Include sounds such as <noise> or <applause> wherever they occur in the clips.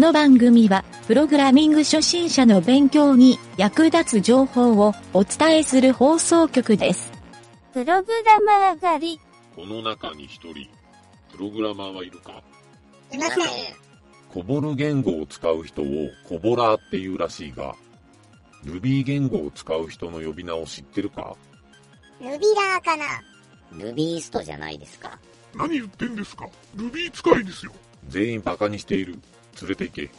この番組は、プログラミング初心者の勉強に役立つ情報をお伝えする放送局です。プログラマー狩り。この中に一人、プログラマーはいるか？いません。コボル言語を使う人をコボラーっていうらしいが、Ruby 言語を使う人の呼び名を知ってるか？ルビラーかな？ルビーストじゃないですか。何言ってんですか？ルビー使いですよ。全員バカにしている。連れて行け。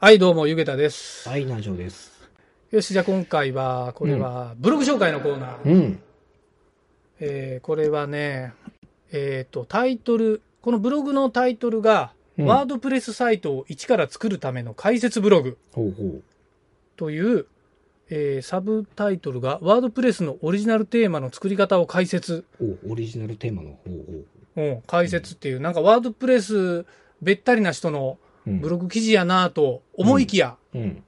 はい、どうも、ゆげたです。はい、南條です。よし、じゃあ今回は、これは、ブログ紹介のコーナー。うん。えーこれはね、えっ、と、タイトル、このブログのタイトルが、うんワードプレスサイトを一から作るための解説ブログほうほという、えーサブタイトルが、 WordPressのオリジナルテーマの作り方を解説。オリジナルテーマのほうほうん、解説っていう、なんか WordPressべったりな人のう。うん。ブログ記事やなと思いきや、うん。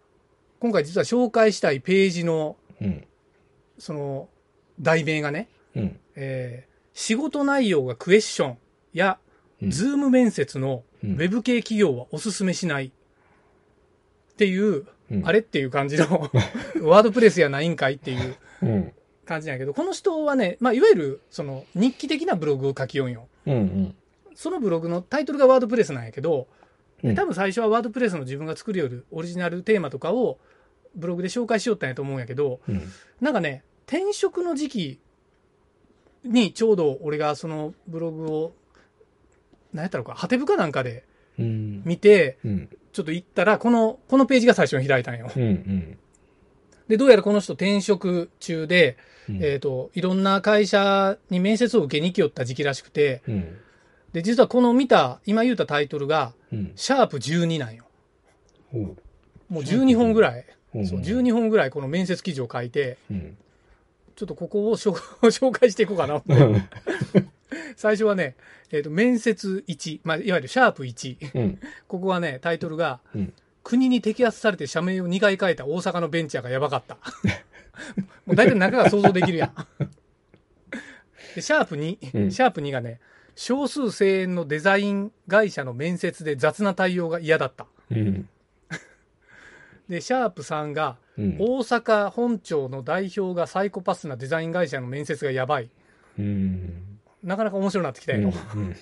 今回実は紹介したいページの、うん。その、題名がね、うん。えー仕事内容がクエスチョンや、うんズーム面接のうんウェブ系企業はおすすめしないっていう、うんあれっていう感じの <laughs> ワードプレスやないんかいっていううん。感じなんやけど、この人はね、まあ、いわゆるその日記的なブログを書きよんよ。うん。うん。そのブログのタイトルがワードプレスなんやけど、うん多分最初はワードプレスの自分が作るよるオリジナルテーマとかをブログで紹介しよったんやと思うんやけど、うん。なんかね、転職の時期にちょうど俺がそのブログを、何やったのか、ハテブかなんかでうん。見て、うん。ちょっと行ったら、この、このページが最初に開いたんよ。うん。うん。で、どうやらこの人転職中で、うん。えっ、と、いろんな会社に面接を受けに来よった時期らしくて、うん。で、実はこの見た、今言ったタイトルが、うん。シャープ12なんよ。もう12本ぐらい、うんそう、12本ぐらいこの面接記事を書いて、うん。ちょっとここを紹 <laughs> 紹介していこうかなって。<laughs> 最初はね、えっ、と、面接1、まあ、いわゆるシャープ1。うん。ここはね、タイトルが、うん国に摘発されて社名を2回変えた大阪のベンチャーがやばかった。もう大体中が想像できるやん。で、シャープ2、うんシャープ2がね、少数精鋭のデザイン会社の面接で雑な対応が嫌だった。うん。で、シャープ3が、うん。大阪本庁の代表がサイコパスなデザイン会社の面接がやばい。うん。なかなか面白くなってきたよ。うん。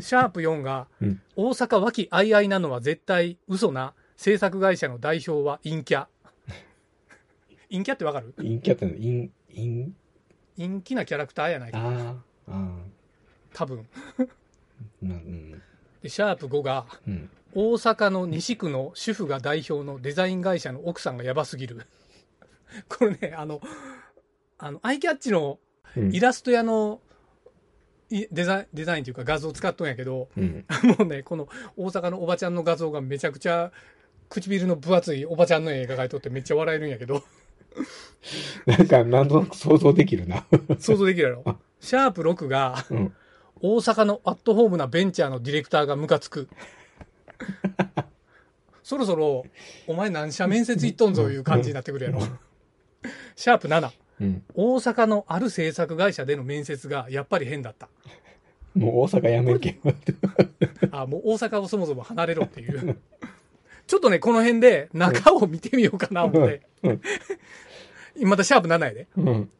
シャープ4が、うん大阪和気あいあいなのは絶対嘘な制作会社の代表は陰キャ。陰キャってわかる？陰キャっての、陰、陰、陰気なキャラクターやないか。ああ、あ多分。あ、な、うん。で、シャープ5が、うん。大阪の西区の主婦が代表のデザイン会社の奥さんがやばすぎる。これね、あの、あの、アイキャッチのうんイラスト屋のいデザイン、デザインというか画像を使っとんやけど、うん。<laughs> もうね、この大阪のおばちゃんの画像がめちゃくちゃ唇の分厚いおばちゃんの絵が描いとってめっちゃ笑えるんやけど、<laughs> なんか、なんとなく想像できるな。<laughs> 想像できるやろ。シャープ6がうん。大阪のアットホームなベンチャーのディレクターがムカつく。そろそろ、お前何社面接行っとんぞいう感じになってくるやろ。シャープ7。うん。大阪のある制作会社での面接がやっぱり変だった。もう大阪やめるけど。あ、もう大阪をそもそも離れろっていう。ちょっとね、この辺で中を見てみようかな思って。うんまたシャープ7やで。うん。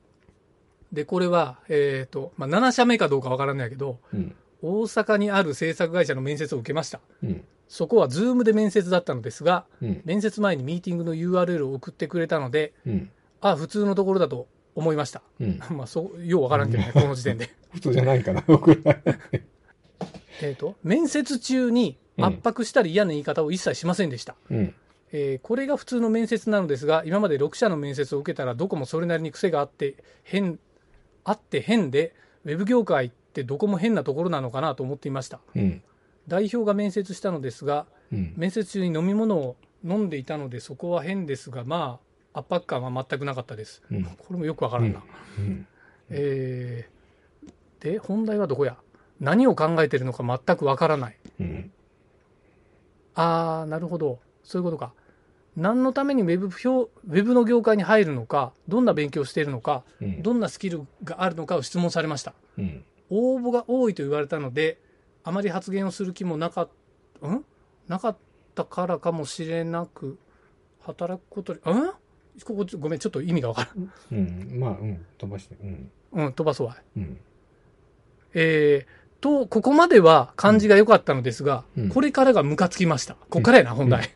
で、これは、えっ、と、まあ、7社目かどうかわからないけど、うん。大阪にある制作会社の面接を受けました。うん。そこはズームで面接だったのですが、うん。面接前にミーティングの URL を送ってくれたので、うん。あ、普通のところだと思いました。うん。<laughs> まあ、そう、ようわからんけどね、この時点で。<laughs> 普通じゃないかな、僕ら。<laughs> えっと、面接中に圧迫したり嫌な言い方を一切しませんでした。うん。えーこれが普通の面接なのですが、今まで6社の面接を受けたら、どこもそれなりに癖があって、変、あって変で、ウェブ業界ってどこも変なところなのかなと思っていました。うん。代表が面接したのですが、うん。面接中に飲み物を飲んでいたので、そこは変ですが、まあ、圧迫感は全くなかったです。うん。これもよくわからんな。うん。えーで、本題はどこや？何を考えてるのか全くわからない。うん。あー、なるほど。そういうことか。何のためにウェブ表、ウェブの業界に入るのか、どんな勉強をしているのか、うん。どんなスキルがあるのかを質問されました。うん。応募が多いと言われたので、あまり発言をする気もなかった、ん？なかったからかもしれなく、働くことに、ん？ここ、ごめん、ちょっと意味がわからん。うん。まあ、うん。飛ばして。うん。うん、飛ばすわ。うん。えー、と、ここまでは感じが良かったのですが、うんこれからがムカつきました。ここからやな、本題。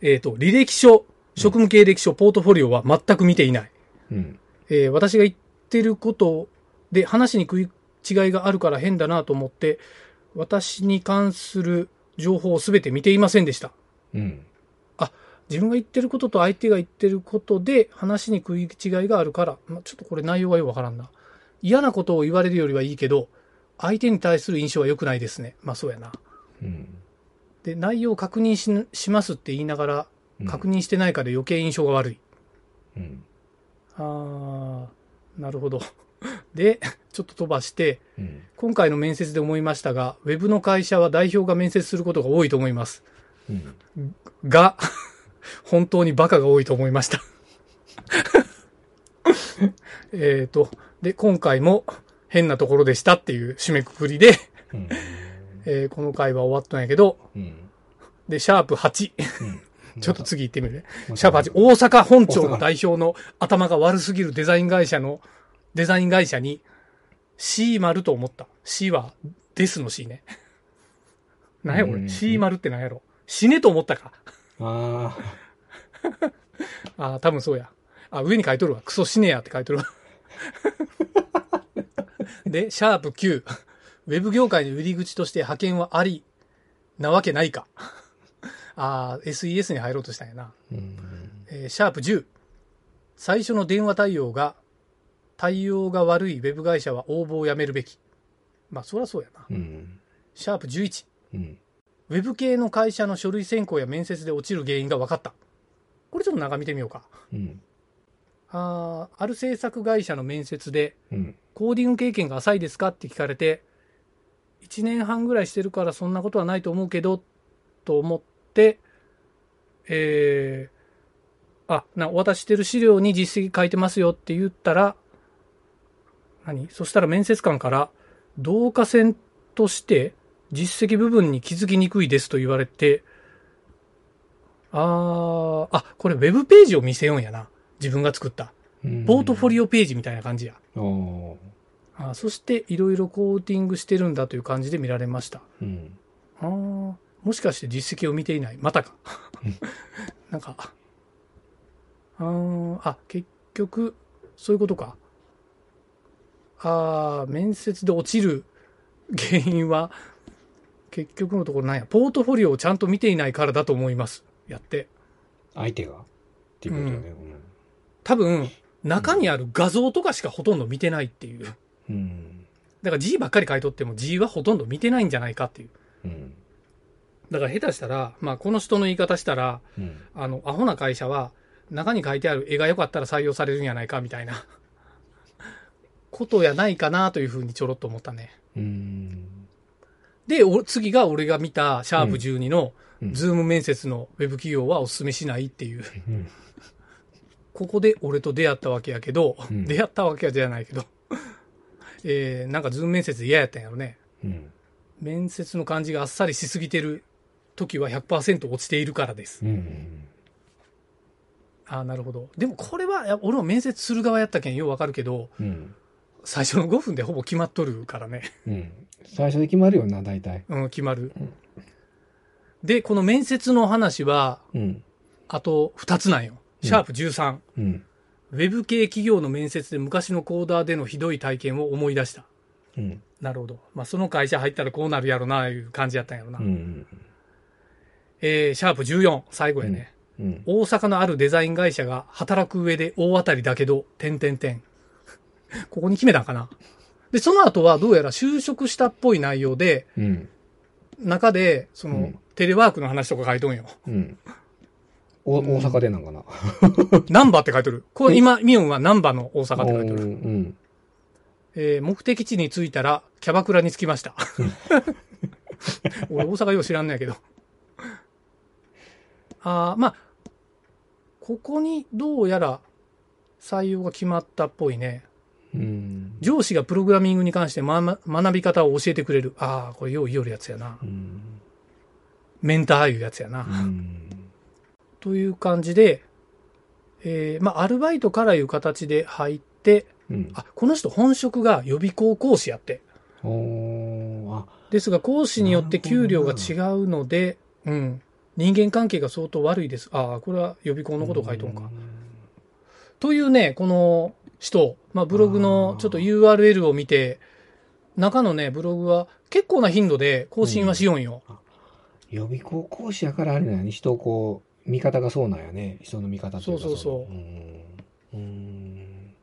えっと、履歴書、職務経歴書、ポートフォリオは全く見ていない。うん。えー私が言ってることで話に食い違いがあるから変だなと思って、私に関する情報をすべて見ていませんでした。うん。自分が言ってることと相手が言ってることで話に食い違いがあるから、まあ、ちょっとこれ内容がよくわからんな。嫌なことを言われるよりはいいけど、相手に対する印象は良くないですね。まあそうやな。うん。で、内容を確認ししますって言いながら、うん確認してないから余計印象が悪い。うん。あー、なるほど。<laughs> で、ちょっと飛ばして、うん。今回の面接で思いましたが、ウェブの会社は代表が面接することが多いと思います。うん。が、本当にバカが多いと思いました。<laughs> えっと、で、今回も変なところでしたっていう締めくくりで、うん。えーこの回は終わったんやけど、うん。で、シャープ8。うん <laughs> ちょっと次行ってみるね。シャープ8。大阪本庁の代表の頭が悪すぎるデザイン会社の、デザイン会社に C 丸と思った。C はですの C ね。何やこれ？うん ?C 丸って何やろ？死ねと思ったか。ああ <laughs> あ、多分そうや。あ、上に書いとるわ。クソ死ねやって書いとるわ。<laughs> で、シャープ9。ウェブ業界の売り口として派遣はあり、なわけないか。ああ、SES に入ろうとしたんやな。えーシャープ10。最初の電話対応が、対応が悪いウェブ会社は応募をやめるべき。まあ、そりゃそうやな。うん。シャープ11。うん。ウェブ系の会社の書類選考や面接で落ちる原因が分かった。これちょっと眺めてみようか。うん。あーある制作会社の面接で、うん。コーディング経験が浅いですかって聞かれて、1年半ぐらいしてるからそんなことはないと思うけど、と思って、えー、あ、な、お渡ししてる資料に実績書いてますよって言ったら、何？そしたら面接官から、同化線として実績部分に気づきにくいですと言われて、あー、あ、これウェブページを見せようんやな。自分が作った。ポートフォリオページみたいな感じや。あそしていろいろコーティングしてるんだという感じで見られました。うん。あーもしかして実績を見ていない？またか。<laughs> なんか、あーあ、結局、そういうことか。ああ、面接で落ちる原因は、結局のところなんや、ポートフォリオをちゃんと見ていないからだと思います。やって。相手が？っていうことだね。多分、中にある画像とかしかほとんど見てないっていう。うん。うん。だから字ばっかり書いとっても字はほとんど見てないんじゃないかっていう。うん。だから下手したら、まあこの人の言い方したら、うん。あの、アホな会社は、中に書いてある絵が良かったら採用されるんやないかみたいな、<laughs> ことやないかなというふうにちょろっと思ったね。うん。で、お次が俺が見たシャープ12の、うんズーム面接のウェブ企業はお勧めしないっていう。うん。ここで俺と出会ったわけやけど、うん出会ったわけじゃないけど、<laughs> えー、なんかズーム面接嫌やったんやろね。うん。面接の感じがあっさりしすぎてる時は100%落ちているからです。うん。ああ、なるほど。でもこれは、俺も面接する側やったけんようわかるけど、うん。最初の5分でほぼ決まっとるからね。うん。最初で決まるよな、大体。うん、決まる。で、この面接の話は、うん。あと2つなんよ。シャープ13。うん。ウェブ系企業の面接で昔のコーダーでのひどい体験を思い出した。うん。なるほど。まあ、その会社入ったらこうなるやろな、いう感じやったんやろな。うん。えー、シャープ14。最後やね。うん。大阪のあるデザイン会社が働く上で大当たりだけど、点々点。ここに決めたんかな。で、その後はどうやら就職したっぽい内容で、うん。中で、その、うんテレワークの話とか書いとんよ。うん。お大阪でなんかな。<laughs> ナンバーって書いとる。これ今、ミオンはナンバーの大阪って書いとうる。ん。えー目的地に着いたら、キャバクラに着きました。<laughs> 俺大阪よう知らんねやけど。あーまあ、ここにどうやら採用が決まったっぽいね。うん。上司がプログラミングに関して、まま、学び方を教えてくれる。ああ、これよう言いよるやつやな。うん。メンターいうやつやな。うん。という感じで、えーまあ、アルバイトからいう形で入って、うん。あ、この人本職が予備校講師やって。ですが、講師によって給料が違うので、うん。人間関係が相当悪いです。ああ、これは予備校のことを書いとんか。というね、この人、まあ、ブログのちょっと URL を見て、中のね、ブログは結構な頻度で更新はしよんよ。予備校講師やからあれなんやね。人をこう、見方がそうなんやね。人の見方っていうか。そうそうそうのうん。うん。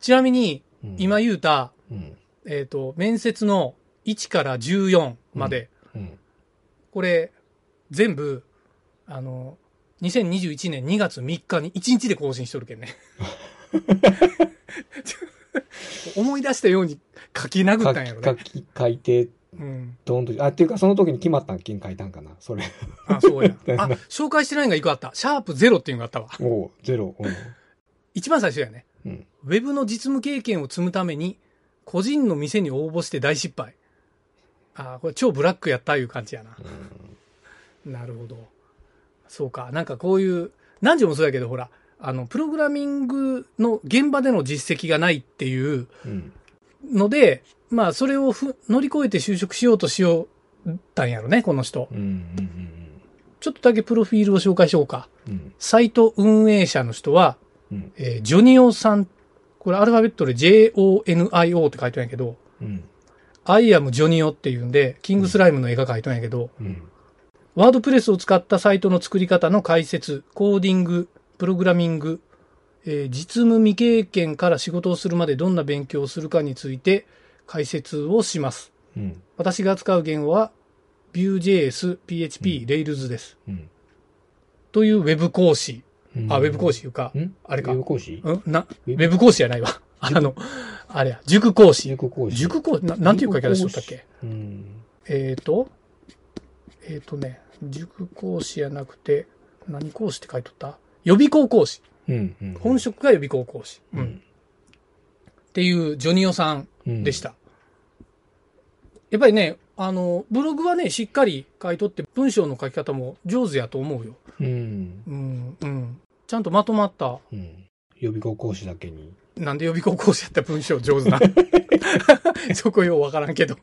ちなみに、うん今、言うた、うん。えっ、と、面接の1から14まで、うん。これ、全部、あの、2021年2月3日に1日で更新しとるけんね。<laughs> 思い出したように書き殴ったんやろね。書き、書いて、うん。どんと、あ、っていうかその時に決まったん金書いたんかな。それ。あ、そうや。<laughs> あ、紹介してないのが1個あった。シャープゼロっていうのがあったわ。おうゼロ。うん。一番最初やね。うん。ウェブの実務経験を積むために、個人の店に応募して大失敗。あーこれ超ブラックやったいう感じやな。なるほど。そうか。なんかこういう、何時もそうやけど、ほら、あの、プログラミングの現場での実績がないっていううん。ので、まあ、それをふ乗り越えて就職しようとしようったんやろね、この人。うん。うん。ちょっとだけプロフィールを紹介しようか。うん。サイト運営者の人は、うん。えージョニオさん、これアルファベットで JONIO って書いてるんやけど、うん。I am ジョニオっていうんで、キングスライムの絵が描いてるんやけど、うん。ワードプレスを使ったサイトの作り方の解説、コーディング、プログラミング、えー実務未経験から仕事をするまでどんな勉強をするかについて解説をします。うん。私が使う言語は Vue.js、PHP、Rails です。うん。というウェブ講師。うんあ、ウェブ講師いうか、ん？あれかウェブ講師？うん？な、ウウェブ講師じゃないわ。あの、あれや、塾講師。塾講師。塾講師、ななんていう書き方しとったっけうん。えーと、えーとね、塾講師やなくて、何講師って書いとった？予備校講師。うん。うん。本職が予備校講師。う。うんん。っていうジョニオさんうんでし。た。やっぱりね、あの、ブログはね、しっかり書いとって、文章の書き方も上手やと思うよ。うん。うん、うん。ちゃんとまとまった。うん。予備校講師だけに。なんで予備校講師やったら文章上手な。<laughs> そこようわからんけど。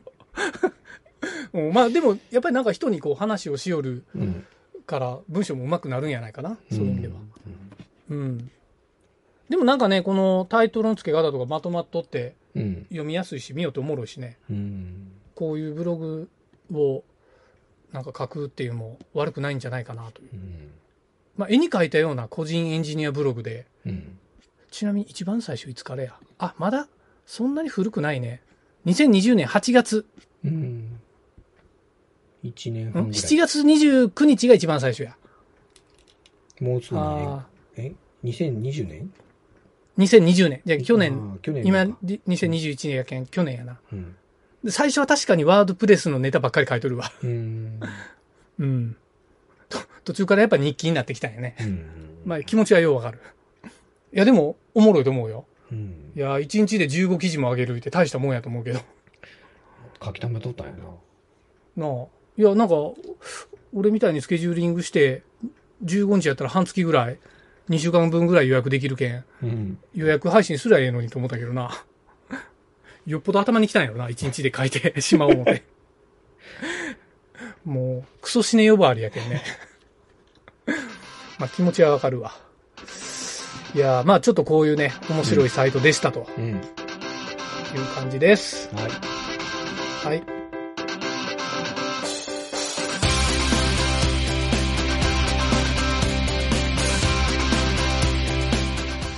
うんまあでも、やっぱりなんか人にこう話をしよるうん。から文章も上手くなるんやないかな。そういう意味では。うん。うん。でもなんかね、このタイトルの付け方とかまとまっとってうん。読みやすいし、見ようとおもろいしね。うん。こういうブログをなんか書くっていうのも悪くないんじゃないかなという。うん。まあ絵に描いたような個人エンジニアブログで、うん。ちなみに一番最初いつからや？あ、まだ？そんなに古くないね。2020年8月。うん。一年ん半ぐらい。7月29日が一番最初や。もうすぐ2年。あえ ?2020 年？ー2020年。じゃあ去あ年、ー去年今、かり2021年やけん、去年やな。うん。で最初は確かにワードプレスのネタばっかり書いとるわ。うん。うん。と途中からやっぱ日記になってきたんやね。うん。まあ気持ちはようわかる。いやでも、おもろいと思うよ。うんい。や、1日で15記事も上げるって大したもんやと思うけど。書き溜めとったんやな。なあ。いや、なんか、俺みたいにスケジューリングして、15日やったら半月ぐらい、2週間分ぐらい予約できるけん、うん。予約配信すりゃええのにと思ったけどな。<laughs> よっぽど頭に来たんやろな、1日で書いて <laughs> しまおう思って。<laughs> もう、クソ死ね呼ばわりやけんね。まあ気持ちはわかるわ。いやーまあちょっとこういうね、面白いサイトでしたとうん。いう感じです。はい。はい。